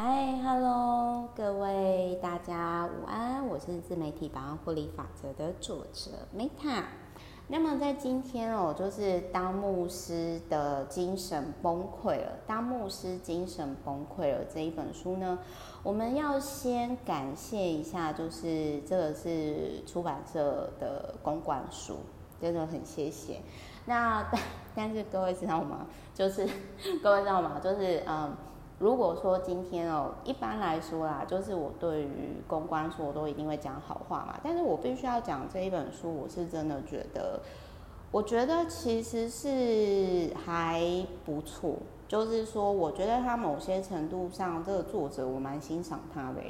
嗨，Hello，各位大家午安，我是自媒体百万获利法则的作者 Meta。那么在今天哦，就是当牧师的精神崩溃了，当牧师精神崩溃了这一本书呢，我们要先感谢一下，就是这个是出版社的公关书，真的很谢谢。那 但是各位知道吗？就是 各位知道吗？就是嗯。如果说今天哦，一般来说啦，就是我对于公关书我都一定会讲好话嘛。但是我必须要讲这一本书，我是真的觉得，我觉得其实是还不错。就是说，我觉得他某些程度上，这个作者我蛮欣赏他的，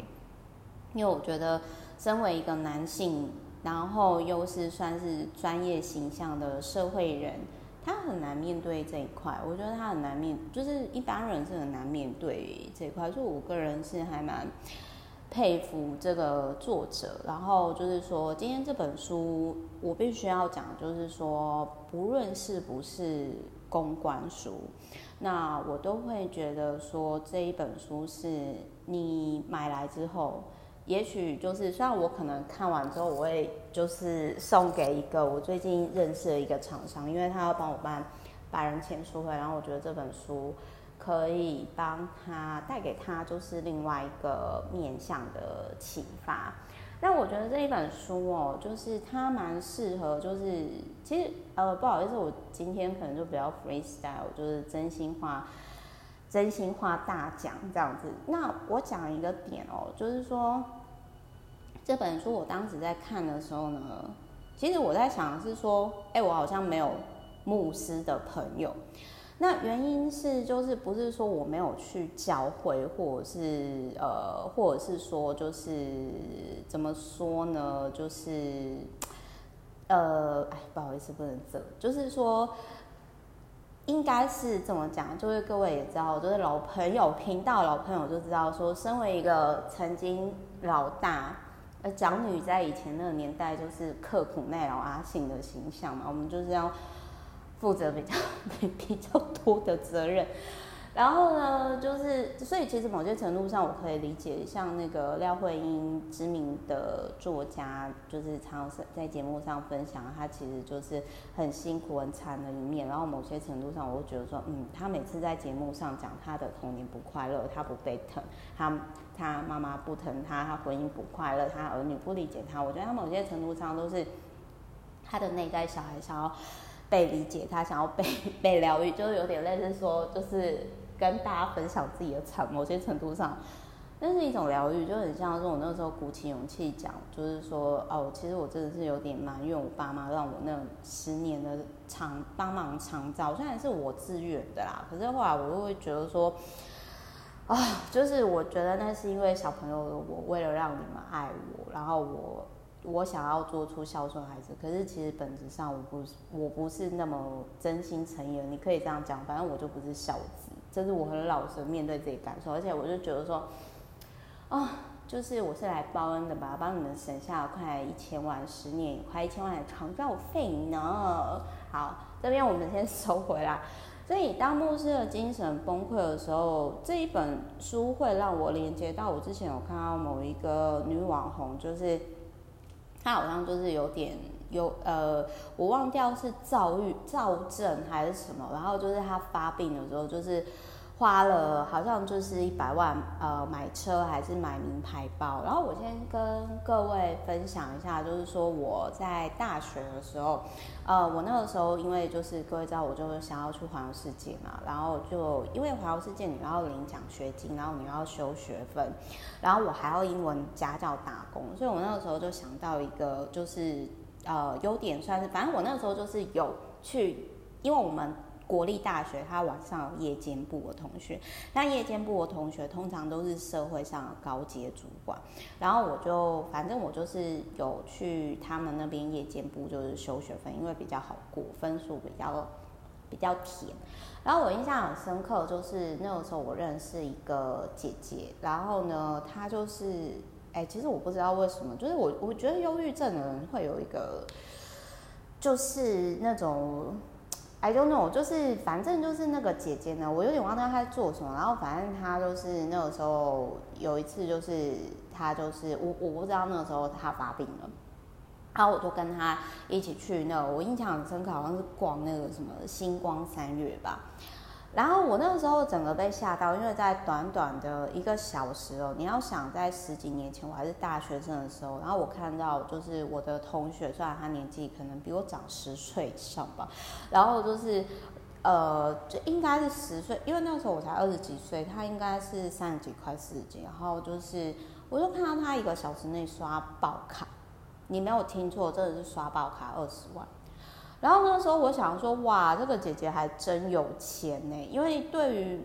因为我觉得身为一个男性，然后又是算是专业形象的社会人。他很难面对这一块，我觉得他很难面，就是一般人是很难面对这一块，所以我个人是还蛮佩服这个作者。然后就是说，今天这本书我必须要讲，就是说，不论是不是公关书，那我都会觉得说，这一本书是你买来之后。也许就是，虽然我可能看完之后，我会就是送给一个我最近认识的一个厂商，因为他要帮我办百人签书会，然后我觉得这本书可以帮他带给他就是另外一个面向的启发。那我觉得这一本书哦，就是它蛮适合，就是其实呃不好意思，我今天可能就比较 freestyle，就是真心话，真心话大讲这样子。那我讲一个点哦，就是说。这本书我当时在看的时候呢，其实我在想是说，哎，我好像没有牧师的朋友。那原因是就是不是说我没有去教会，或者是呃，或者是说就是怎么说呢？就是呃，哎，不好意思，不能这，就是说应该是这么讲，就是各位也知道，就是老朋友频道老朋友就知道说，身为一个曾经老大。呃，长女在以前那个年代就是刻苦耐劳阿信的形象嘛，我们就是要负责比较 比较多的责任。然后呢，就是所以其实某些程度上我可以理解，像那个廖慧英知名的作家，就是常在节目上分享，他其实就是很辛苦很惨的一面。然后某些程度上，我会觉得说，嗯，他每次在节目上讲他的童年不快乐，他不被疼，他他妈妈不疼他，他婚姻不快乐，他儿女不理解他。我觉得他某些程度上都是他的内在小孩想要被理解，他想要被 被疗愈，就是有点类似说，就是。跟大家分享自己的惨，某些程度上，那是一种疗愈，就很像说，我那时候鼓起勇气讲，就是说，哦，其实我真的是有点埋怨我爸妈，让我那十年的长帮忙长照，虽然是我自愿的啦，可是后来我又会觉得说，啊，就是我觉得那是因为小朋友的我，为了让你们爱我，然后我我想要做出孝顺孩子，可是其实本质上我不是我不是那么真心诚意的，你可以这样讲，反正我就不是孝子。这是我很老实面对自己感受，而且我就觉得说，啊、哦，就是我是来报恩的吧，帮你们省下快一千万，十年快一千万的长照费呢。好，这边我们先收回来。所以当牧师的精神崩溃的时候，这一本书会让我连接到我之前有看到某一个女网红，就是她好像就是有点。有呃，我忘掉是躁郁、躁症还是什么，然后就是他发病的时候，就是花了好像就是一百万，呃，买车还是买名牌包。然后我先跟各位分享一下，就是说我在大学的时候，呃，我那个时候因为就是各位知道，我就想要去环游世界嘛，然后就因为环游世界你要领奖学金，然后你要修学分，然后我还要英文家教打工，所以我那个时候就想到一个就是。呃，优点算是，反正我那时候就是有去，因为我们国立大学它晚上有夜间部的同学，那夜间部的同学通常都是社会上的高阶主管，然后我就反正我就是有去他们那边夜间部就是修学分，因为比较好过，分数比较比较甜。然后我印象很深刻，就是那个时候我认识一个姐姐，然后呢，她就是。哎，其实我不知道为什么，就是我我觉得忧郁症的人会有一个，就是那种 I don't know，就是反正就是那个姐姐呢，我有点忘掉她在做什么。然后反正她就是那个时候有一次，就是她就是我我不知道那个时候她发病了，然后我就跟她一起去那，我印象很深刻，好像是逛那个什么星光三月吧。然后我那个时候整个被吓到，因为在短短的一个小时哦，你要想在十几年前我还是大学生的时候，然后我看到就是我的同学，虽然他年纪可能比我长十岁以上吧，然后就是呃，就应该是十岁，因为那时候我才二十几岁，他应该是三十几快四十几，然后就是我就看到他一个小时内刷爆卡，你没有听错，真的是刷爆卡二十万。然后那时候我想说，哇，这个姐姐还真有钱呢。因为对于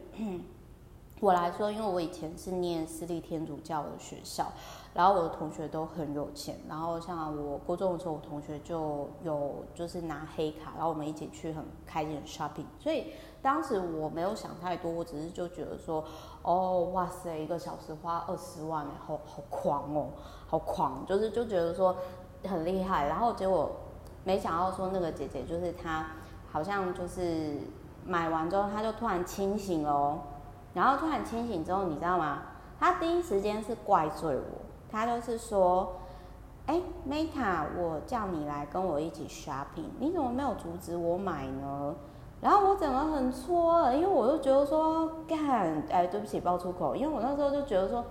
我来说，因为我以前是念私立天主教的学校，然后我的同学都很有钱。然后像我高中的时候，我同学就有就是拿黑卡，然后我们一起去很开心的 shopping。所以当时我没有想太多，我只是就觉得说，哦，哇塞，一个小时花二十万，好好狂哦，好狂，就是就觉得说很厉害。然后结果。没想到说那个姐姐就是她，好像就是买完之后，她就突然清醒了哦。然后突然清醒之后，你知道吗？她第一时间是怪罪我，她就是说：“哎，Meta，我叫你来跟我一起 shopping，你怎么没有阻止我买呢？”然后我整个很错，因为我就觉得说，干，哎，对不起，爆粗口，因为我那时候就觉得说。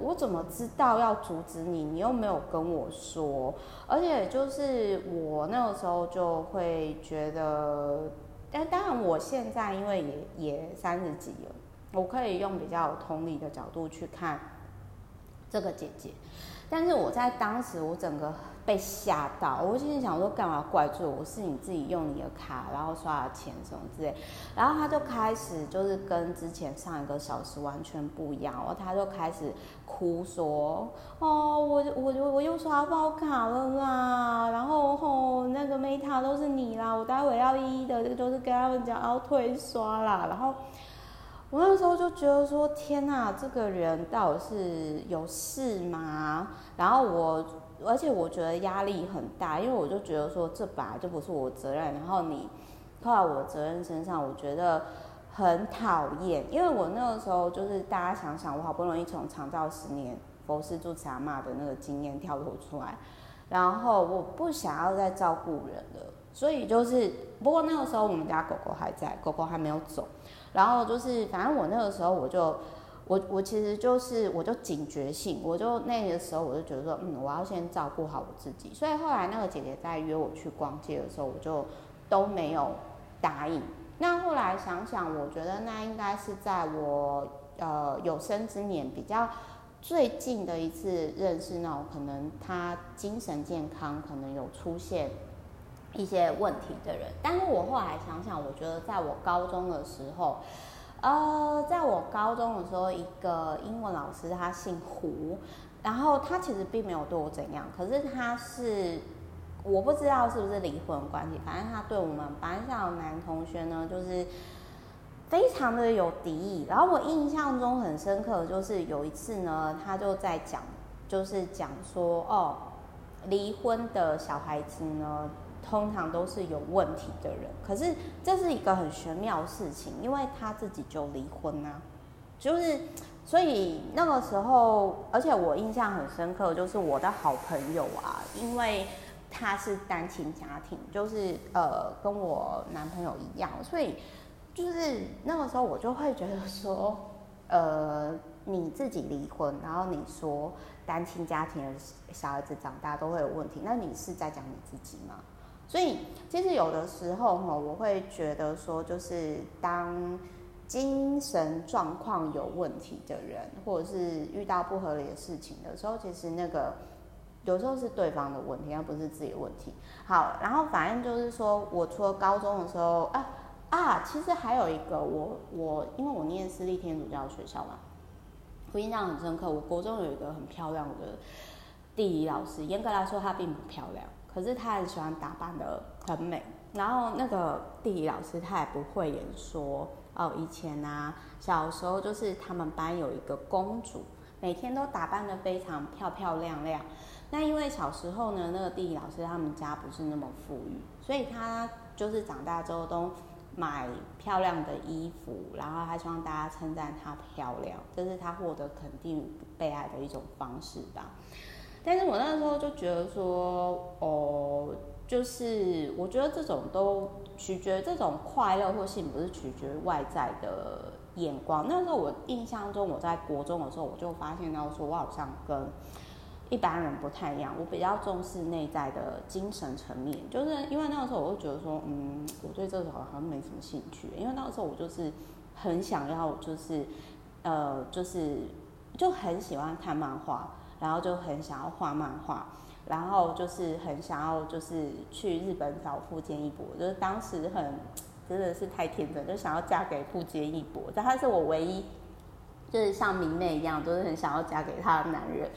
我怎么知道要阻止你？你又没有跟我说，而且就是我那个时候就会觉得，但当然我现在因为也也三十几了，我可以用比较有同理的角度去看这个姐姐，但是我在当时我整个。被吓到，我心里想说干嘛怪罪我？是你自己用你的卡，然后刷了钱什么之类。然后他就开始就是跟之前上一个小时完全不一样，然后他就开始哭说：“哦，我我我又刷爆卡了啦，然后哦那个 Meta 都是你啦，我待会要一一的就是跟他们讲要退刷啦。”然后我那时候就觉得说：“天哪，这个人到底是有事吗？”然后我。而且我觉得压力很大，因为我就觉得说这本来就不是我责任，然后你扣在我责任身上，我觉得很讨厌。因为我那个时候就是大家想想，我好不容易从长照十年佛事住持阿嬷的那个经验跳脱出来，然后我不想要再照顾人了，所以就是不过那个时候我们家狗狗还在，狗狗还没有走，然后就是反正我那个时候我就。我我其实就是我就警觉性，我就那个时候我就觉得说，嗯，我要先照顾好我自己。所以后来那个姐姐在约我去逛街的时候，我就都没有答应。那后来想想，我觉得那应该是在我呃有生之年比较最近的一次认识那种可能他精神健康可能有出现一些问题的人。但是我后来想想，我觉得在我高中的时候。呃，在我高中的时候，一个英文老师，他姓胡，然后他其实并没有对我怎样，可是他是我不知道是不是离婚关系，反正他对我们班上的男同学呢，就是非常的有敌意。然后我印象中很深刻就是有一次呢，他就在讲，就是讲说哦，离婚的小孩子呢。通常都是有问题的人，可是这是一个很玄妙的事情，因为他自己就离婚啊，就是所以那个时候，而且我印象很深刻，就是我的好朋友啊，因为他是单亲家庭，就是呃跟我男朋友一样，所以就是那个时候我就会觉得说，呃你自己离婚，然后你说单亲家庭的小孩子长大都会有问题，那你是在讲你自己吗？所以，其实有的时候哈，我会觉得说，就是当精神状况有问题的人，或者是遇到不合理的事情的时候，其实那个有时候是对方的问题，而不是自己的问题。好，然后反正就是说，我除了高中的时候啊啊，其实还有一个，我我因为我念私立天主教学校嘛，我印象很深刻。我国中有一个很漂亮的地理老师，严格来说，她并不漂亮。可是他很喜欢打扮得很美，然后那个地理老师他也不会演说哦。以前啊，小时候就是他们班有一个公主，每天都打扮得非常漂漂亮亮。那因为小时候呢，那个地理老师他们家不是那么富裕，所以他就是长大之后都买漂亮的衣服，然后他希望大家称赞她漂亮，这是他获得肯定、被爱的一种方式吧。但是我那时候就觉得说，哦，就是我觉得这种都取决这种快乐或幸福，是取决于外在的眼光。那时候我印象中，我在国中的时候，我就发现到说，我好像跟一般人不太一样，我比较重视内在的精神层面。就是因为那个时候，我就觉得说，嗯，我对这个好像没什么兴趣，因为那个时候我就是很想要，就是呃，就是就很喜欢看漫画。然后就很想要画漫画，然后就是很想要就是去日本找富坚义博，就是当时很真的是太天真，就想要嫁给富坚义博，但他是我唯一就是像明妹一样，都是很想要嫁给他的男人。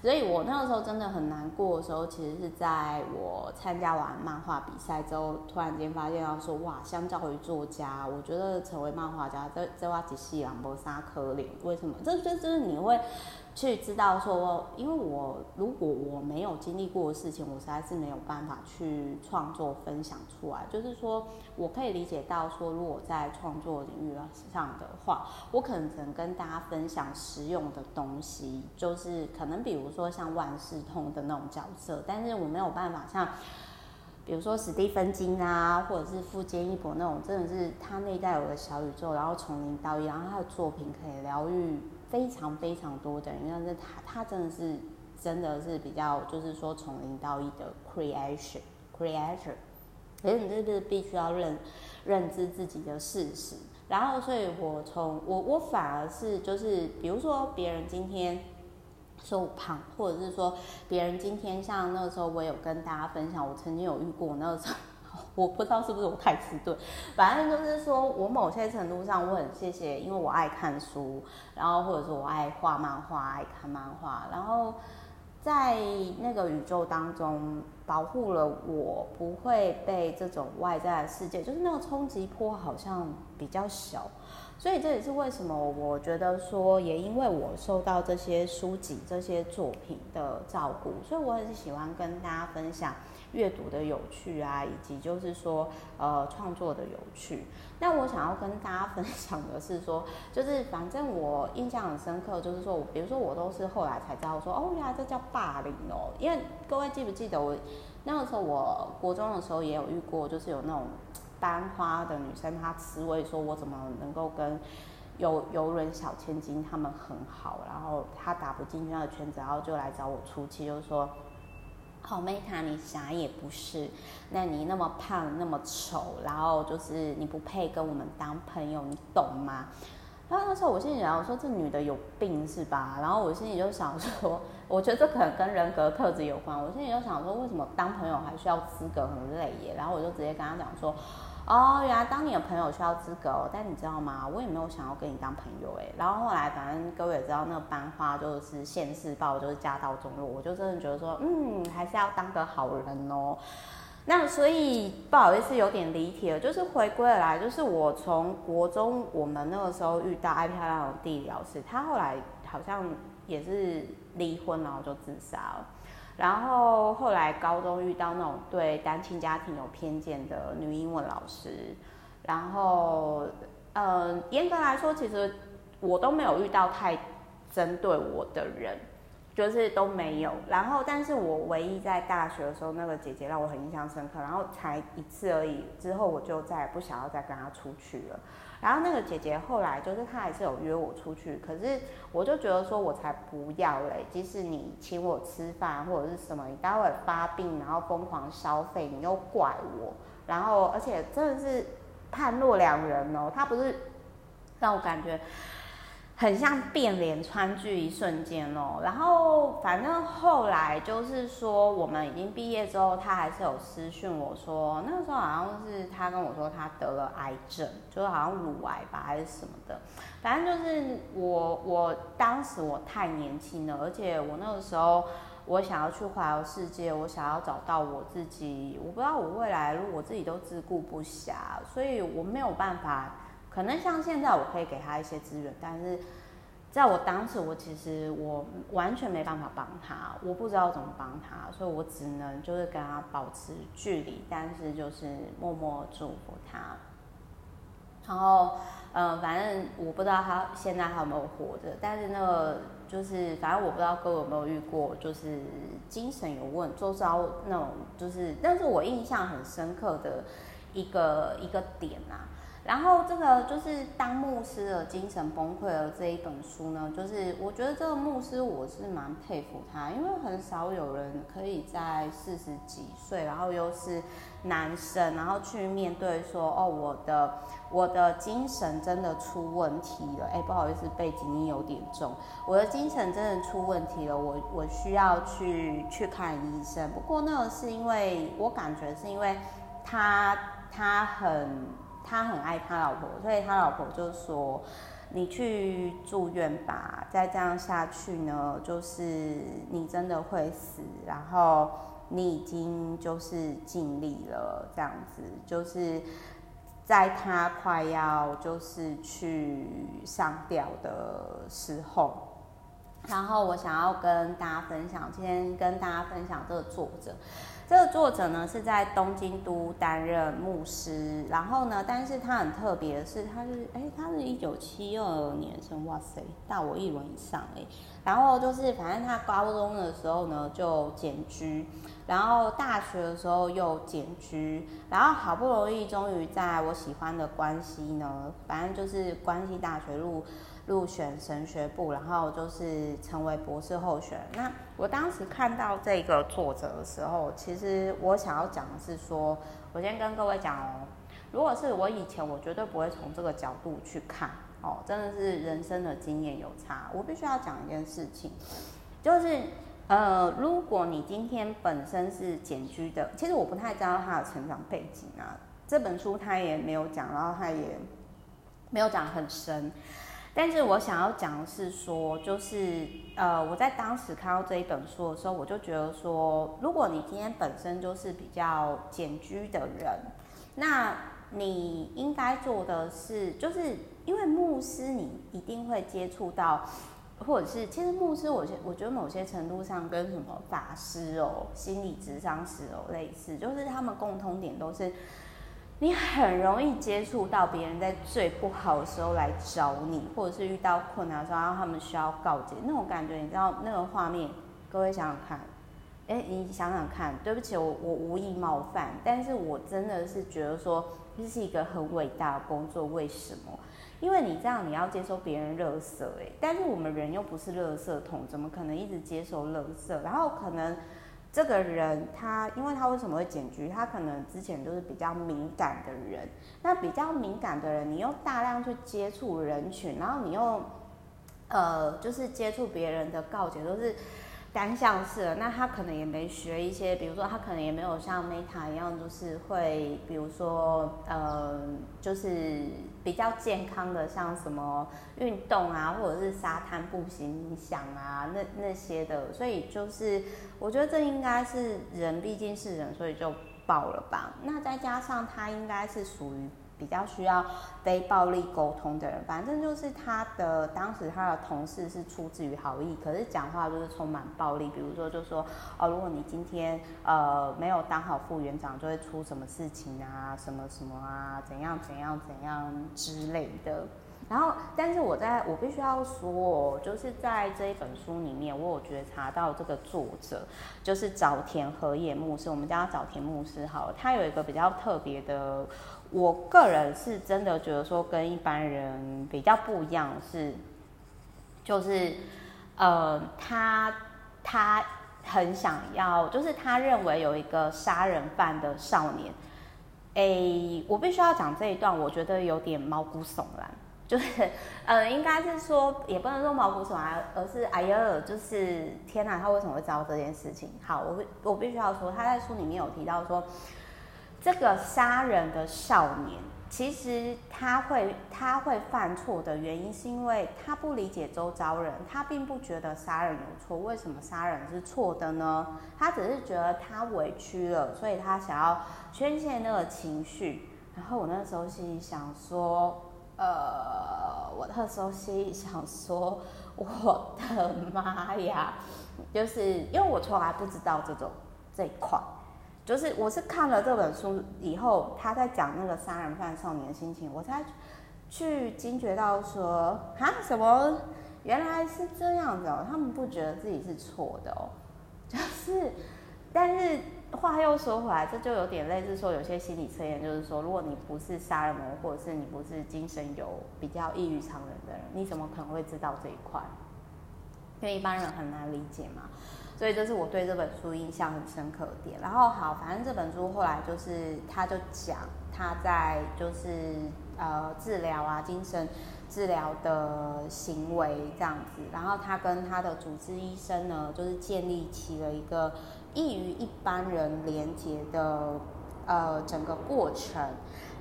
所以我那个时候真的很难过的时候，其实是在我参加完漫画比赛之后，突然间发现到说，哇，相较于作家，我觉得成为漫画家，这这话只是两波三可怜。为什么？这这就是你会。去知道说，因为我如果我没有经历过的事情，我实在是没有办法去创作分享出来。就是说我可以理解到说，如果在创作领域上的话，我可能只能跟大家分享实用的东西，就是可能比如说像万事通的那种角色，但是我没有办法像，比如说史蒂芬金啊，或者是富坚义博那种，真的是他内在有个小宇宙，然后从零到一，然后他的作品可以疗愈。非常非常多的人，因为是他，他真的是真的是比较，就是说从零到一的 creation，creator，可是你这个必须要认认知自己的事实，然后所以我从我我反而是就是，比如说别人今天说我胖，或者是说别人今天像那个时候我有跟大家分享，我曾经有遇过那个时候。我不知道是不是我太迟钝，反正就是说我某些程度上我很谢谢，因为我爱看书，然后或者说我爱画漫画，爱看漫画，然后在那个宇宙当中保护了我，不会被这种外在的世界，就是那个冲击波好像比较小，所以这也是为什么我觉得说，也因为我受到这些书籍、这些作品的照顾，所以我很喜欢跟大家分享。阅读的有趣啊，以及就是说，呃，创作的有趣。那我想要跟大家分享的是说，就是反正我印象很深刻，就是说我，比如说我都是后来才知道说，哦，原来这叫霸凌哦。因为各位记不记得我那个时候，我国中的时候也有遇过，就是有那种班花的女生，她词汇说我怎么能够跟游游轮小千金他们很好，然后她打不进去那个圈子，然后就来找我出气，就是说。好，Meta，你啥也不是，那你那么胖，那么丑，然后就是你不配跟我们当朋友，你懂吗？然后那时候我心里想，我说这女的有病是吧？然后我心里就想说，我觉得这可能跟人格特质有关。我心里就想说，为什么当朋友还需要资格，很累耶？然后我就直接跟他讲说。哦，原来当你的朋友需要资格哦，但你知道吗？我也没有想要跟你当朋友哎。然后后来，反正各位也知道，那个班花就是现世报，就是家道中落。我就真的觉得说，嗯，还是要当个好人哦。那所以不好意思，有点离题了，就是回归来，就是我从国中我们那个时候遇到爱漂亮的地理老师，他后来好像也是离婚，然后就自杀了。然后后来高中遇到那种对单亲家庭有偏见的女英文老师，然后嗯严格来说，其实我都没有遇到太针对我的人，就是都没有。然后但是我唯一在大学的时候，那个姐姐让我很印象深刻，然后才一次而已，之后我就再也不想要再跟她出去了。然后那个姐姐后来就是她还是有约我出去，可是我就觉得说我才不要嘞！即使你请我吃饭或者是什么，你待会发病然后疯狂消费，你又怪我，然后而且真的是判若两人哦，她不是让我感觉。很像变脸川剧一瞬间哦，然后反正后来就是说，我们已经毕业之后，他还是有私讯我说，那个时候好像是他跟我说他得了癌症，就是好像乳癌吧还是什么的，反正就是我我当时我太年轻了，而且我那个时候我想要去环游世界，我想要找到我自己，我不知道我未来如果我自己都自顾不暇，所以我没有办法。可能像现在我可以给他一些资源，但是在我当时，我其实我完全没办法帮他，我不知道怎么帮他，所以我只能就是跟他保持距离，但是就是默默祝福他。然后，嗯、呃，反正我不知道他现在还有没有活着，但是那个就是，反正我不知道各位有没有遇过，就是精神有问，周遭那种，就是，但是我印象很深刻的一个一个点啊。然后这个就是当牧师的精神崩溃的这一本书呢，就是我觉得这个牧师我是蛮佩服他，因为很少有人可以在四十几岁，然后又是男生，然后去面对说，哦，我的我的精神真的出问题了，哎，不好意思，背景音有点重，我的精神真的出问题了，我我需要去去看医生。不过那个是因为我感觉是因为他他很。他很爱他老婆，所以他老婆就说：“你去住院吧，再这样下去呢，就是你真的会死。然后你已经就是尽力了，这样子，就是在他快要就是去上吊的时候。然后我想要跟大家分享，今天跟大家分享这个作者。”这个作者呢是在东京都担任牧师，然后呢，但是他很特别的是，他是哎，他是一九七二年生，哇塞，大我一轮以上哎。然后就是，反正他高中的时候呢就减居，然后大学的时候又减居，然后好不容易终于在我喜欢的关系呢，反正就是关系大学入。入选神学部，然后就是成为博士候选人。那我当时看到这个作者的时候，其实我想要讲的是说，我先跟各位讲哦，如果是我以前，我绝对不会从这个角度去看哦，真的是人生的经验有差。我必须要讲一件事情，就是呃，如果你今天本身是简居的，其实我不太知道他的成长背景啊，这本书他也没有讲，然后他也没有讲很深。但是我想要讲的是说，就是呃，我在当时看到这一本书的时候，我就觉得说，如果你今天本身就是比较简居的人，那你应该做的是，就是因为牧师，你一定会接触到，或者是其实牧师，我觉我觉得某些程度上跟什么法师哦、心理咨商师哦类似，就是他们共通点都是。你很容易接触到别人在最不好的时候来找你，或者是遇到困难的时候，然后他们需要告解，那种感觉，你知道那个画面？各位想想看，哎，你想想看，对不起，我我无意冒犯，但是我真的是觉得说这是一个很伟大的工作，为什么？因为你这样你要接收别人垃圾，哎，但是我们人又不是垃圾桶，怎么可能一直接收垃圾？然后可能。这个人他，因为他为什么会简居？他可能之前都是比较敏感的人。那比较敏感的人，你又大量去接触人群，然后你又，呃，就是接触别人的告解都是。单向式的，那他可能也没学一些，比如说他可能也没有像 Meta 一样，就是会，比如说，呃，就是比较健康的，像什么运动啊，或者是沙滩步行冥想啊，那那些的，所以就是我觉得这应该是人，毕竟是人，所以就爆了吧。那再加上他应该是属于。比较需要非暴力沟通的人，反正就是他的当时他的同事是出自于好意，可是讲话就是充满暴力。比如说，就说哦，如果你今天呃没有当好副园长，就会出什么事情啊，什么什么啊，怎样怎样怎样之类的。然后，但是我在我必须要说，就是在这一本书里面，我有觉察到这个作者就是早田和也牧师，我们叫他早田牧师好了，他有一个比较特别的。我个人是真的觉得说跟一般人比较不一样是，就是，呃，他他很想要，就是他认为有一个杀人犯的少年，诶，我必须要讲这一段，我觉得有点毛骨悚然，就是，呃，应该是说也不能说毛骨悚然，而是哎呀，就是天哪，他为什么会知道这件事情？好，我我必须要说，他在书里面有提到说。这个杀人的少年，其实他会他会犯错的原因，是因为他不理解周遭人，他并不觉得杀人有错。为什么杀人是错的呢？他只是觉得他委屈了，所以他想要宣泄那个情绪。然后我那时候心里想说，呃，我那时候心里想说，我的妈呀，就是因为我从来不知道这种这一块，就是我是看了这本书以后，他在讲那个杀人犯少年的心情，我才去惊觉到说，啊，什么原来是这样子哦，他们不觉得自己是错的哦，就是，但是。话又说回来，这就有点类似说，有些心理测验就是说，如果你不是杀人魔，或者是你不是精神有比较异于常人的人，你怎么可能会知道这一块？因为一般人很难理解嘛。所以这是我对这本书印象很深刻的点。然后好，反正这本书后来就是，他就讲他在就是呃治疗啊，精神治疗的行为这样子。然后他跟他的主治医生呢，就是建立起了一个。易于一般人连接的，呃，整个过程，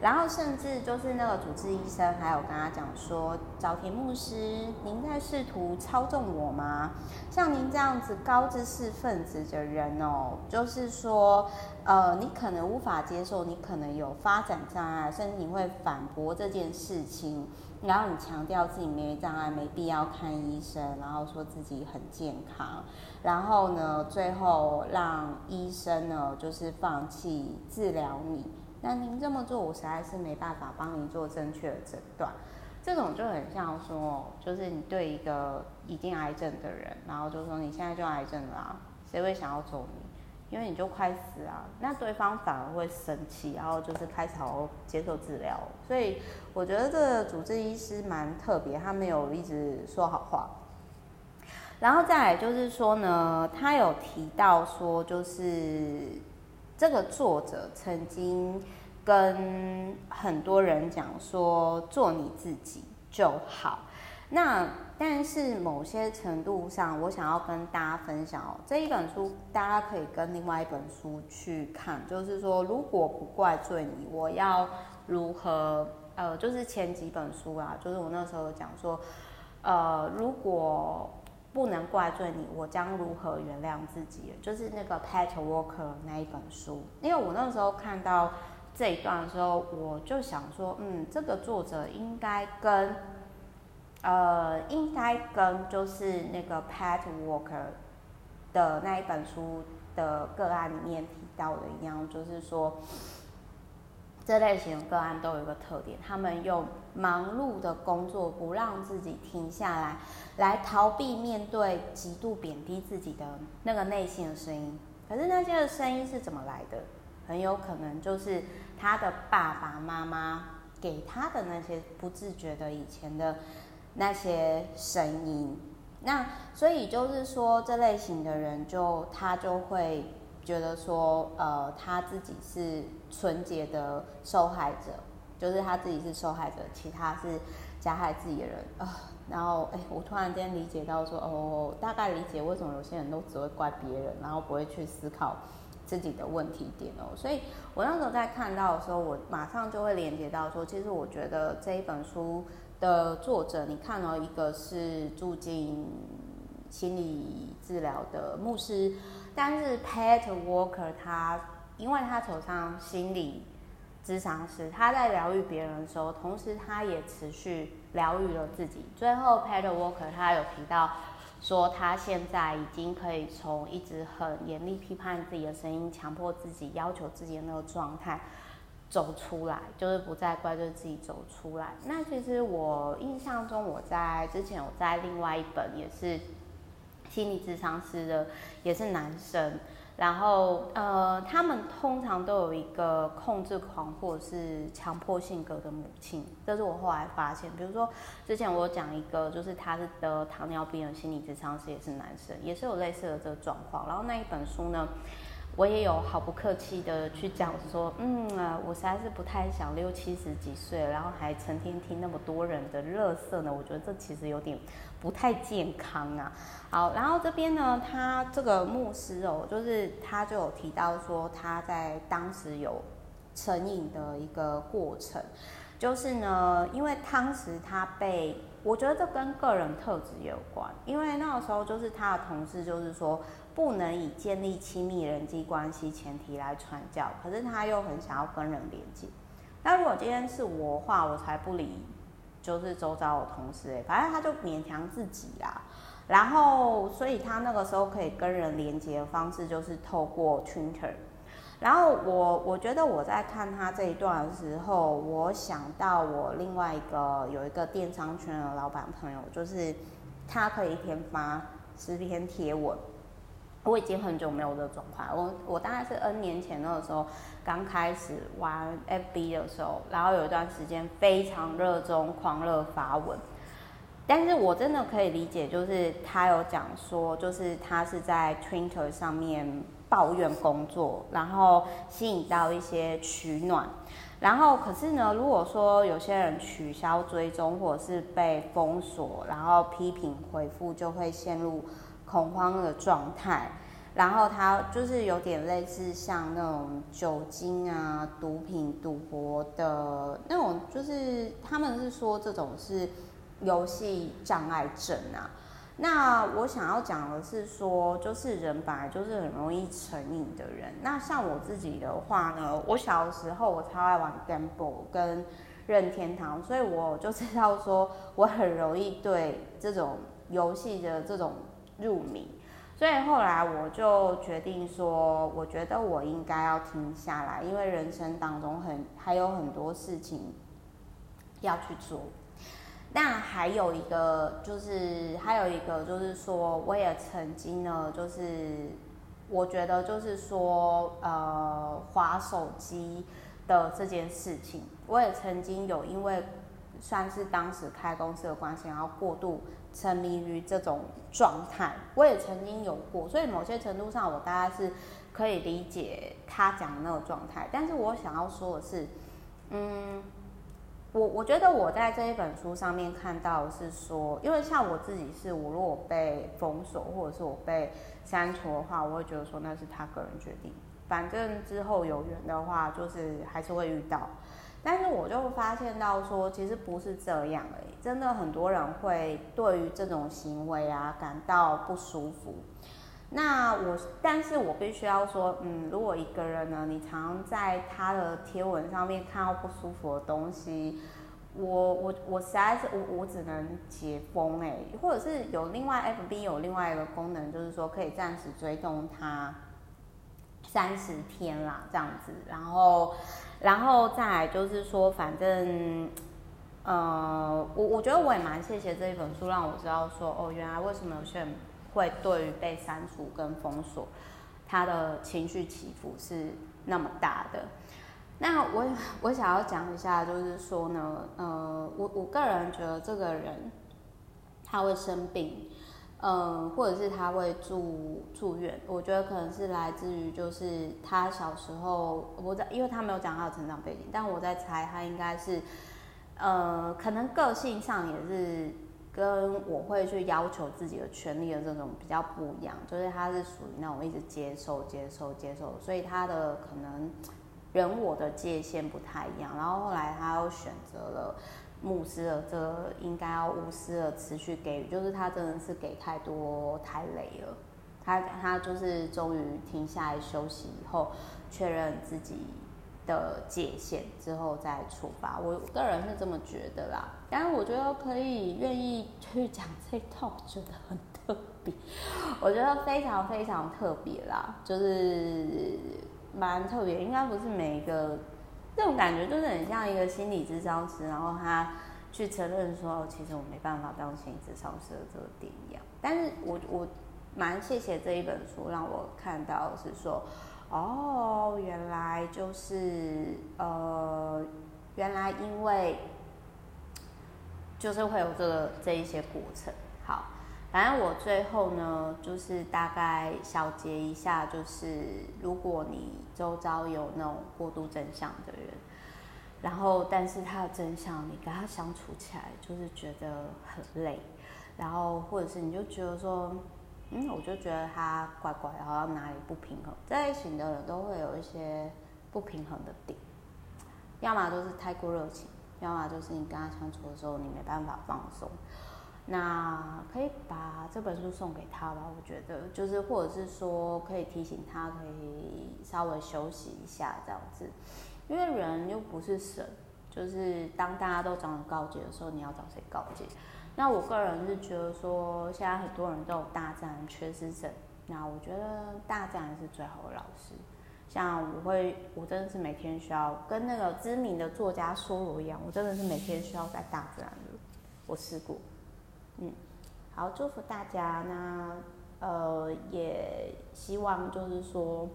然后甚至就是那个主治医生还有跟他讲说，沼田牧师，您在试图操纵我吗？像您这样子高知识分子的人哦，就是说，呃，你可能无法接受，你可能有发展障碍，甚至你会反驳这件事情。然后你强调自己没障碍，没必要看医生，然后说自己很健康，然后呢，最后让医生呢就是放弃治疗你。那您这么做，我实在是没办法帮您做正确的诊断。这种就很像说，就是你对一个已经癌症的人，然后就说你现在就癌症了，谁会想要走你？因为你就快死啊，那对方反而会生气，然后就是开始好好接受治疗。所以我觉得这个主治医师蛮特别，他没有一直说好话。然后再来就是说呢，他有提到说，就是这个作者曾经跟很多人讲说，做你自己就好。那但是某些程度上，我想要跟大家分享哦，这一本书大家可以跟另外一本书去看，就是说，如果不怪罪你，我要如何？呃，就是前几本书啊，就是我那时候讲说，呃，如果不能怪罪你，我将如何原谅自己？就是那个 Pat Walker 那一本书，因为我那时候看到这一段的时候，我就想说，嗯，这个作者应该跟。呃，应该跟就是那个 Pat Walker 的那一本书的个案里面提到的一样，就是说，这类型的个案都有一个特点，他们用忙碌的工作不让自己停下来，来逃避面对极度贬低自己的那个内心的声音。可是那些的声音是怎么来的？很有可能就是他的爸爸妈妈给他的那些不自觉的以前的。那些声音，那所以就是说，这类型的人就他就会觉得说，呃，他自己是纯洁的受害者，就是他自己是受害者，其他是加害自己的人啊、呃。然后，哎，我突然间理解到说，哦，大概理解为什么有些人都只会怪别人，然后不会去思考自己的问题点哦。所以我那时候在看到的时候，我马上就会连接到说，其实我觉得这一本书。的作者，你看了一个是住进心理治疗的牧师，但是 Pat Walker 他，因为他走上心理咨商师，他在疗愈别人的时候，同时他也持续疗愈了自己。最后 Pat Walker 他有提到说，他现在已经可以从一直很严厉批判自己的声音，强迫自己、要求自己的那个状态。走出来，就是不再怪罪自己走出来。那其实我印象中，我在之前我在另外一本也是心理咨商师的，也是男生。然后呃，他们通常都有一个控制狂或者是强迫性格的母亲，这是我后来发现。比如说之前我讲一个，就是他是得糖尿病的心理咨商师，也是男生，也是有类似的这个状况。然后那一本书呢，我也有毫不客气的去讲说，嗯啊，我实在是不太想六七十几岁，然后还成天听那么多人的乐色呢。我觉得这其实有点不太健康啊。好，然后这边呢，他这个牧师哦，就是他就有提到说他在当时有成瘾的一个过程，就是呢，因为当时他被，我觉得这跟个人特质有关，因为那个时候就是他的同事就是说。不能以建立亲密人际关系前提来传教，可是他又很想要跟人连接。那如果今天是我的话，我才不理就是周遭的同事，哎，反正他就勉强自己啦。然后，所以他那个时候可以跟人连接的方式就是透过 Twitter。然后我我觉得我在看他这一段的时候，我想到我另外一个有一个电商圈的老板朋友，就是他可以一天发十篇贴文。我已经很久没有这种状态，我我大概是 N 年前那个时候刚开始玩 FB 的时候，然后有一段时间非常热衷狂热发文。但是我真的可以理解，就是他有讲说，就是他是在 Twitter 上面抱怨工作，然后吸引到一些取暖，然后可是呢，如果说有些人取消追踪或者是被封锁，然后批评回复就会陷入恐慌的状态，然后他就是有点类似像那种酒精啊、毒品、赌博的那种，就是他们是说这种是。游戏障碍症啊，那我想要讲的是说，就是人本来就是很容易成瘾的人。那像我自己的话呢，我小时候我超爱玩 Gamble 跟任天堂，所以我就知道说我很容易对这种游戏的这种入迷。所以后来我就决定说，我觉得我应该要停下来，因为人生当中很还有很多事情要去做。那还有一个就是，还有一个就是说，我也曾经呢，就是我觉得就是说，呃，划手机的这件事情，我也曾经有因为算是当时开公司的关系，然后过度沉迷于这种状态，我也曾经有过，所以某些程度上，我大概是可以理解他讲的那个状态。但是我想要说的是，嗯。我我觉得我在这一本书上面看到是说，因为像我自己是，我如果被封锁或者是我被删除的话，我会觉得说那是他个人决定，反正之后有缘的话，就是还是会遇到。但是我就发现到说，其实不是这样而已，真的很多人会对于这种行为啊感到不舒服。那我，但是我必须要说，嗯，如果一个人呢，你常常在他的贴文上面看到不舒服的东西，我我我实在是我我只能解封哎，或者是有另外 FB 有另外一个功能，就是说可以暂时追踪他三十天啦，这样子，然后然后再来就是说，反正，呃，我我觉得我也蛮谢谢这一本书，让我知道说，哦，原来为什么有些人。会对于被删除跟封锁，他的情绪起伏是那么大的。那我我想要讲一下，就是说呢，呃，我我个人觉得这个人他会生病，呃，或者是他会住住院，我觉得可能是来自于就是他小时候，我在因为他没有讲他的成长背景，但我在猜他应该是，呃，可能个性上也是。跟我会去要求自己的权利的这种比较不一样，就是他是属于那种一直接受、接受、接受，所以他的可能人我的界限不太一样。然后后来他又选择了牧师的这应该要无私的持续给予，就是他真的是给太多太累了。他他就是终于停下来休息以后，确认自己的界限之后再出发，我个人是这么觉得啦。但是我觉得可以愿意去讲这一套，我觉得很特别，我觉得非常非常特别啦，就是蛮特别。应该不是每一个这种感觉，就是很像一个心理咨商师，然后他去承认说，其实我没办法当心理咨商师的这个点一样。但是我我蛮谢谢这一本书，让我看到是说。哦，原来就是呃，原来因为就是会有这个这一些过程。好，反正我最后呢，就是大概小结一下，就是如果你周遭有那种过度正向的人，然后但是他的真相你跟他相处起来就是觉得很累，然后或者是你就觉得说。嗯，我就觉得他怪怪，好像哪里不平衡。这一型的人都会有一些不平衡的点，要么就是太过热情，要么就是你跟他相处的时候你没办法放松。那可以把这本书送给他吧，我觉得就是或者是说可以提醒他，可以稍微休息一下这样子，因为人又不是神，就是当大家都找你告解的时候，你要找谁告解？那我个人是觉得说，现在很多人都有大自然缺失症，那我觉得大自然是最好的老师。像我会，我真的是每天需要跟那个知名的作家梭罗一样，我真的是每天需要在大自然的。我试过，嗯，好，祝福大家。那呃，也希望就是说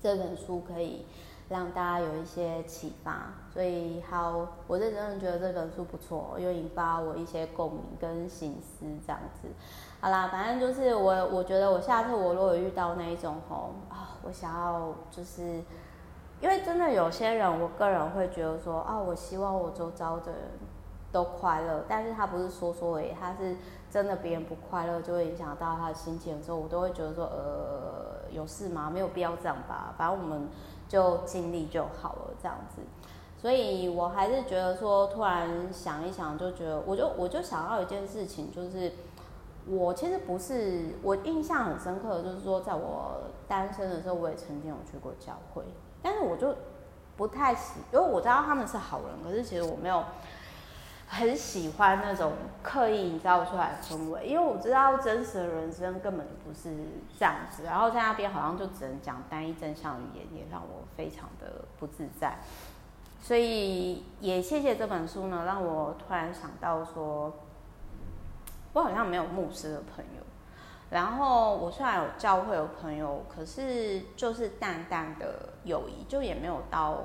这本书可以。让大家有一些启发，所以好，我是真的觉得这本书不错，又引发我一些共鸣跟醒思这样子。好啦，反正就是我，我觉得我下次我如果遇到那一种吼啊，我想要就是，因为真的有些人，我个人会觉得说啊，我希望我周遭的人都快乐，但是他不是说说而已，他是真的别人不快乐就会影响到他的心情的时候，我都会觉得说呃，有事吗？没有必要这样吧，反正我们。就尽力就好了，这样子，所以我还是觉得说，突然想一想，就觉得，我就我就想到一件事情，就是我其实不是，我印象很深刻的，就是说，在我单身的时候，我也曾经有去过教会，但是我就不太喜，因为我知道他们是好人，可是其实我没有。很喜欢那种刻意营造出来的氛围，因为我知道真实的人生根本不是这样子，然后在那边好像就只能讲单一真相语言，也让我非常的不自在。所以也谢谢这本书呢，让我突然想到说，我好像没有牧师的朋友，然后我虽然有教会有朋友，可是就是淡淡的友谊，就也没有到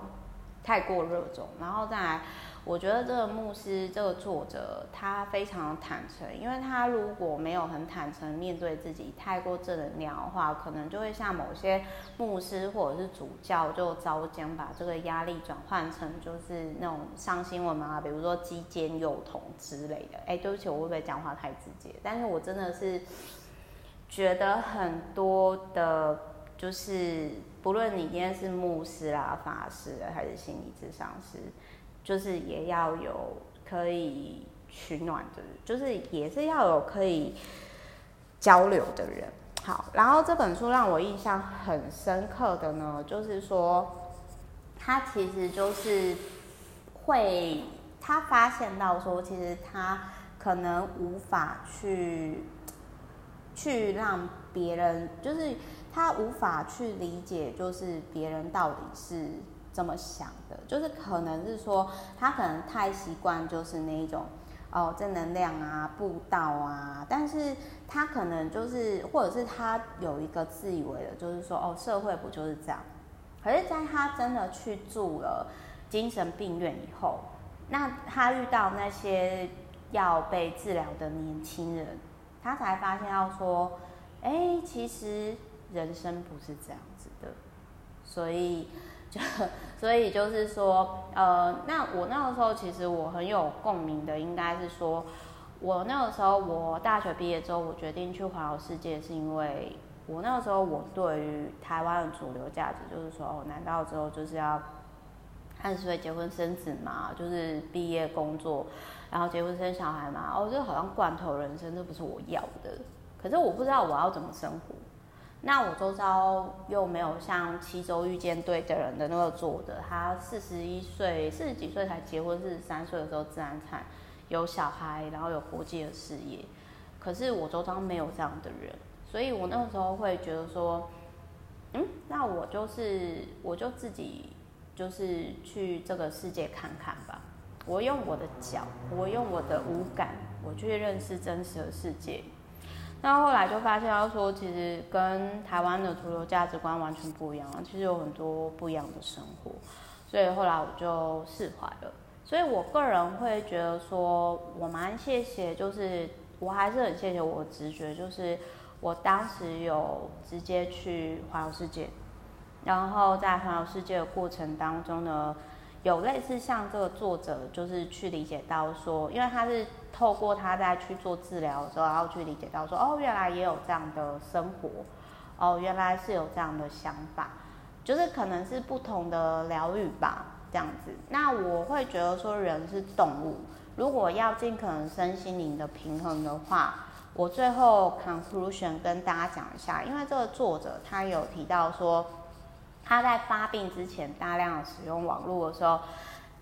太过热衷，然后再来。我觉得这个牧师，这个作者，他非常坦诚，因为他如果没有很坦诚面对自己，太过正能量的话，可能就会像某些牧师或者是主教，就早将把这个压力转换成就是那种上新闻嘛，比如说鸡奸幼童之类的。哎，对不起，我会不会讲话太直接？但是我真的是觉得很多的，就是不论你今天是牧师啦、法师，还是心理咨商师。就是也要有可以取暖的，就是也是要有可以交流的人。好，然后这本书让我印象很深刻的呢，就是说他其实就是会，他发现到说，其实他可能无法去去让别人，就是他无法去理解，就是别人到底是。这么想的，就是可能是说他可能太习惯就是那一种哦正能量啊布道啊，但是他可能就是或者是他有一个自以为的，就是说哦社会不就是这样？可是在他真的去住了精神病院以后，那他遇到那些要被治疗的年轻人，他才发现到说，哎，其实人生不是这样子的，所以。就所以就是说，呃，那我那个时候其实我很有共鸣的，应该是说，我那个时候我大学毕业之后，我决定去环游世界，是因为我那个时候我对于台湾的主流价值就是说，哦，难道之后就是要二十岁结婚生子嘛？就是毕业工作，然后结婚生小孩嘛？哦，这好像罐头人生，这不是我要的。可是我不知道我要怎么生活。那我周遭又没有像《七周遇见对的人》的那个做的，他四十一岁、四十几岁才结婚，四十三岁的时候自然产，有小孩，然后有国际的事业。可是我周遭没有这样的人，所以我那个时候会觉得说，嗯，那我就是我就自己就是去这个世界看看吧。我用我的脚，我用我的五感，我去认识真实的世界。那后来就发现，要说其实跟台湾的主流价值观完全不一样，其实有很多不一样的生活，所以后来我就释怀了。所以我个人会觉得说，我蛮谢谢，就是我还是很谢谢我直觉，就是我当时有直接去环游世界，然后在环游世界的过程当中呢。有类似像这个作者，就是去理解到说，因为他是透过他在去做治疗的时候，然后去理解到说，哦，原来也有这样的生活，哦，原来是有这样的想法，就是可能是不同的疗愈吧，这样子。那我会觉得说，人是动物，如果要尽可能身心灵的平衡的话，我最后 conclusion 跟大家讲一下，因为这个作者他有提到说。他在发病之前大量使用网络的时候，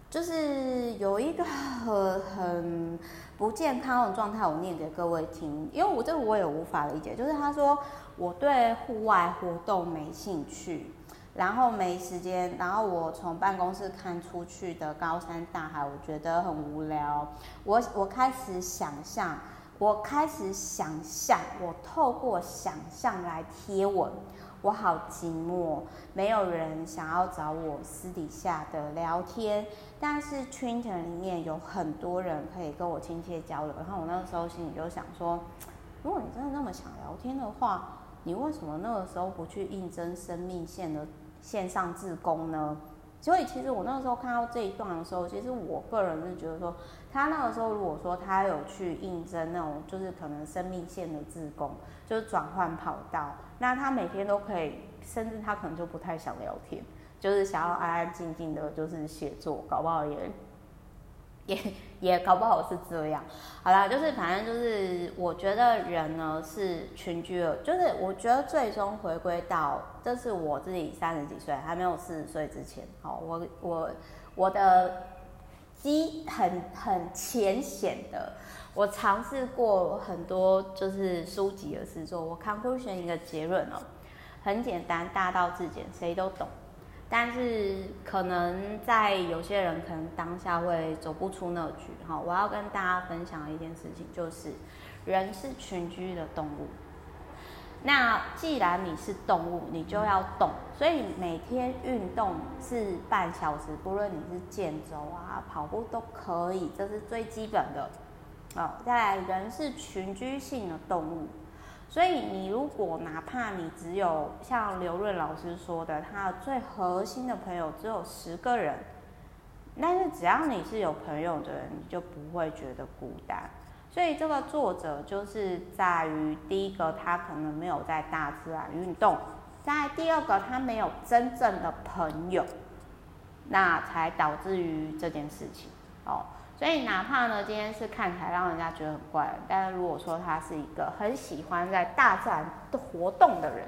就是有一个很很不健康的状态，我念给各位听，因为我这个我也无法理解。就是他说我对户外活动没兴趣，然后没时间，然后我从办公室看出去的高山大海，我觉得很无聊。我我开始想象，我开始想象，我透过想象来贴文。我好寂寞，没有人想要找我私底下的聊天，但是 Twitter 里面有很多人可以跟我亲切交流。然后我那个时候心里就想说，如果你真的那么想聊天的话，你为什么那个时候不去应征生命线的线上志工呢？所以其实我那个时候看到这一段的时候，其实我个人是觉得说，他那个时候如果说他有去应征那种就是可能生命线的自工，就是转换跑道，那他每天都可以，甚至他可能就不太想聊天，就是想要安安静静的，就是写作，搞不好也。也也搞不好是这样，好啦，就是反正就是，我觉得人呢是群居的，就是我觉得最终回归到，这是我自己三十几岁还没有四十岁之前，好，我我我的基很很浅显的，我尝试过很多就是书籍的事做，我 conclusion 一个结论哦，很简单，大道至简，谁都懂。但是可能在有些人可能当下会走不出那局哈，我要跟大家分享一件事情就是，人是群居的动物。那既然你是动物，你就要动，所以每天运动是半小时，不论你是健走啊、跑步都可以，这是最基本的。哦，再来，人是群居性的动物。所以你如果哪怕你只有像刘润老师说的，他最核心的朋友只有十个人，但是只要你是有朋友的人，你就不会觉得孤单。所以这个作者就是在于第一个，他可能没有在大自然运动；在第二个，他没有真正的朋友，那才导致于这件事情哦。所以，哪怕呢，今天是看起来让人家觉得很怪，但是如果说他是一个很喜欢在大自然的活动的人，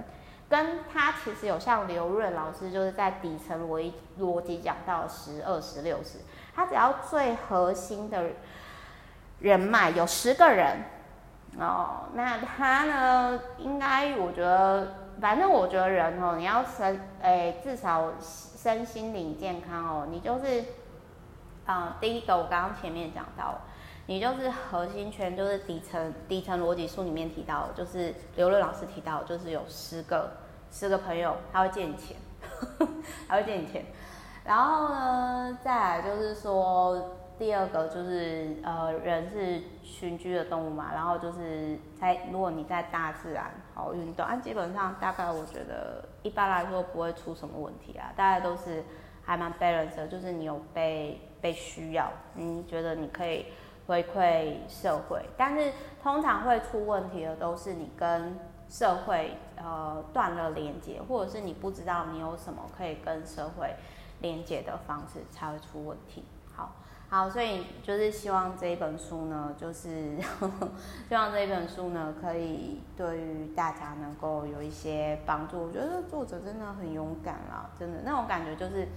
跟他其实有像刘润老师就是在底层逻逻辑讲到十、二十、六十，他只要最核心的人脉有十个人哦，那他呢，应该我觉得，反正我觉得人哦，你要身诶，至少身心灵健康哦，你就是。啊、第一个我刚刚前面讲到，你就是核心圈，就是底层底层逻辑书里面提到，就是刘润老师提到，就是有十个十个朋友，他会借你钱，他会借你钱。然后呢，再来就是说，第二个就是呃，人是群居的动物嘛，然后就是在如果你在大自然好运动，啊，基本上大概我觉得一般来说不会出什么问题啊，大概都是还蛮 balance 的，就是你有被。被需要，你觉得你可以回馈社会，但是通常会出问题的都是你跟社会呃断了连接，或者是你不知道你有什么可以跟社会连接的方式才会出问题。好，好，所以就是希望这一本书呢，就是呵呵 希望这一本书呢，可以对于大家能够有一些帮助。我觉得作者真的很勇敢啦，真的那种感觉就是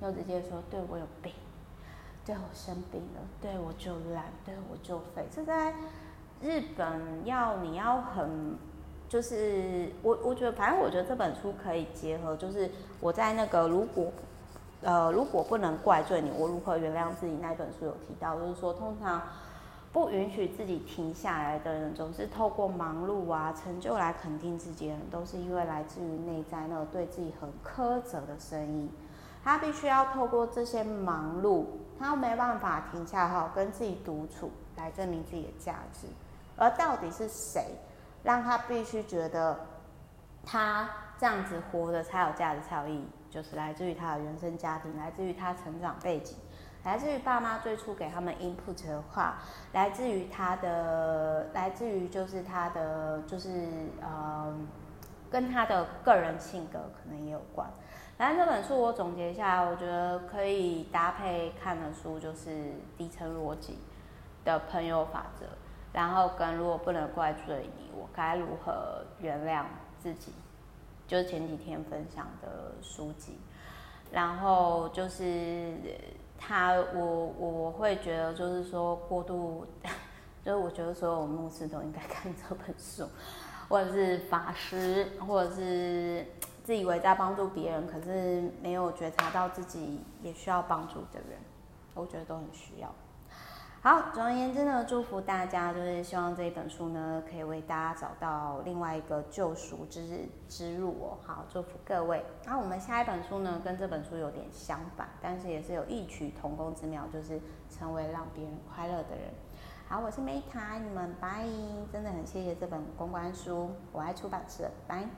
要直接说，对，我有病。对，我生病了，对，我就懒，对，我就废。这在日本要你要很，就是我我觉得，反正我觉得这本书可以结合，就是我在那个如果呃如果不能怪罪你，我如何原谅自己那本书有提到，就是说通常不允许自己停下来的人，总是透过忙碌啊成就来肯定自己的人，都是因为来自于内在那个对自己很苛责的声音。他必须要透过这些忙碌，他没办法停下来跟自己独处来证明自己的价值。而到底是谁让他必须觉得他这样子活着才有价值、才有意义？就是来自于他的原生家庭，来自于他成长背景，来自于爸妈最初给他们 input 的话，来自于他的，来自于就是他的，就是呃，跟他的个人性格可能也有关。反正这本书我总结一下，我觉得可以搭配看的书就是底层逻辑的朋友法则，然后跟如果不能怪罪你，我该如何原谅自己，就是前几天分享的书籍，然后就是他我我会觉得就是说过度，就是我觉得所有牧师都应该看这本书，或者是法师，或者是自以为在帮助别人，可是没有觉察到自己也需要帮助的人，我觉得都很需要。好，总而言之呢，祝福大家，就是希望这一本书呢，可以为大家找到另外一个救赎之之路哦。好，祝福各位。那我们下一本书呢，跟这本书有点相反，但是也是有异曲同工之妙，就是成为让别人快乐的人。好，我是 Meta，你们拜，真的很谢谢这本公关书，我爱出版社，拜。